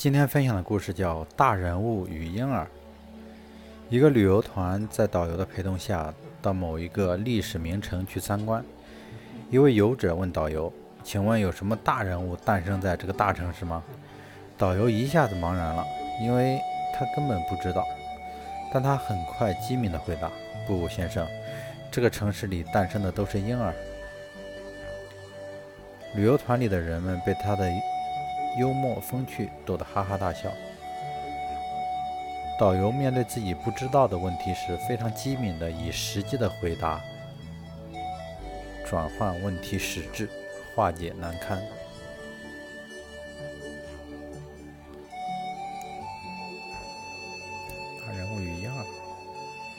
今天分享的故事叫《大人物与婴儿》。一个旅游团在导游的陪同下，到某一个历史名城去参观。一位游者问导游：“请问有什么大人物诞生在这个大城市吗？”导游一下子茫然了，因为他根本不知道。但他很快机敏地回答：“不，先生，这个城市里诞生的都是婴儿。”旅游团里的人们被他的幽默风趣逗得哈哈大笑。导游面对自己不知道的问题时非常机敏的以实际的回答。转换问题实质化解难堪。大人物语音啊。